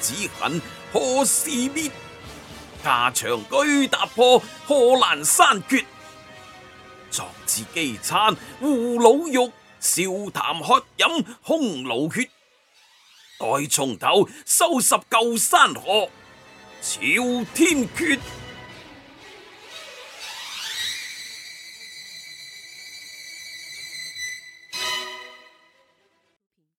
子恨何时灭？家长居踏破，贺兰山绝。壮志饥餐胡虏肉，笑谈喝饮匈奴血。待从头收拾旧山河，朝天阙。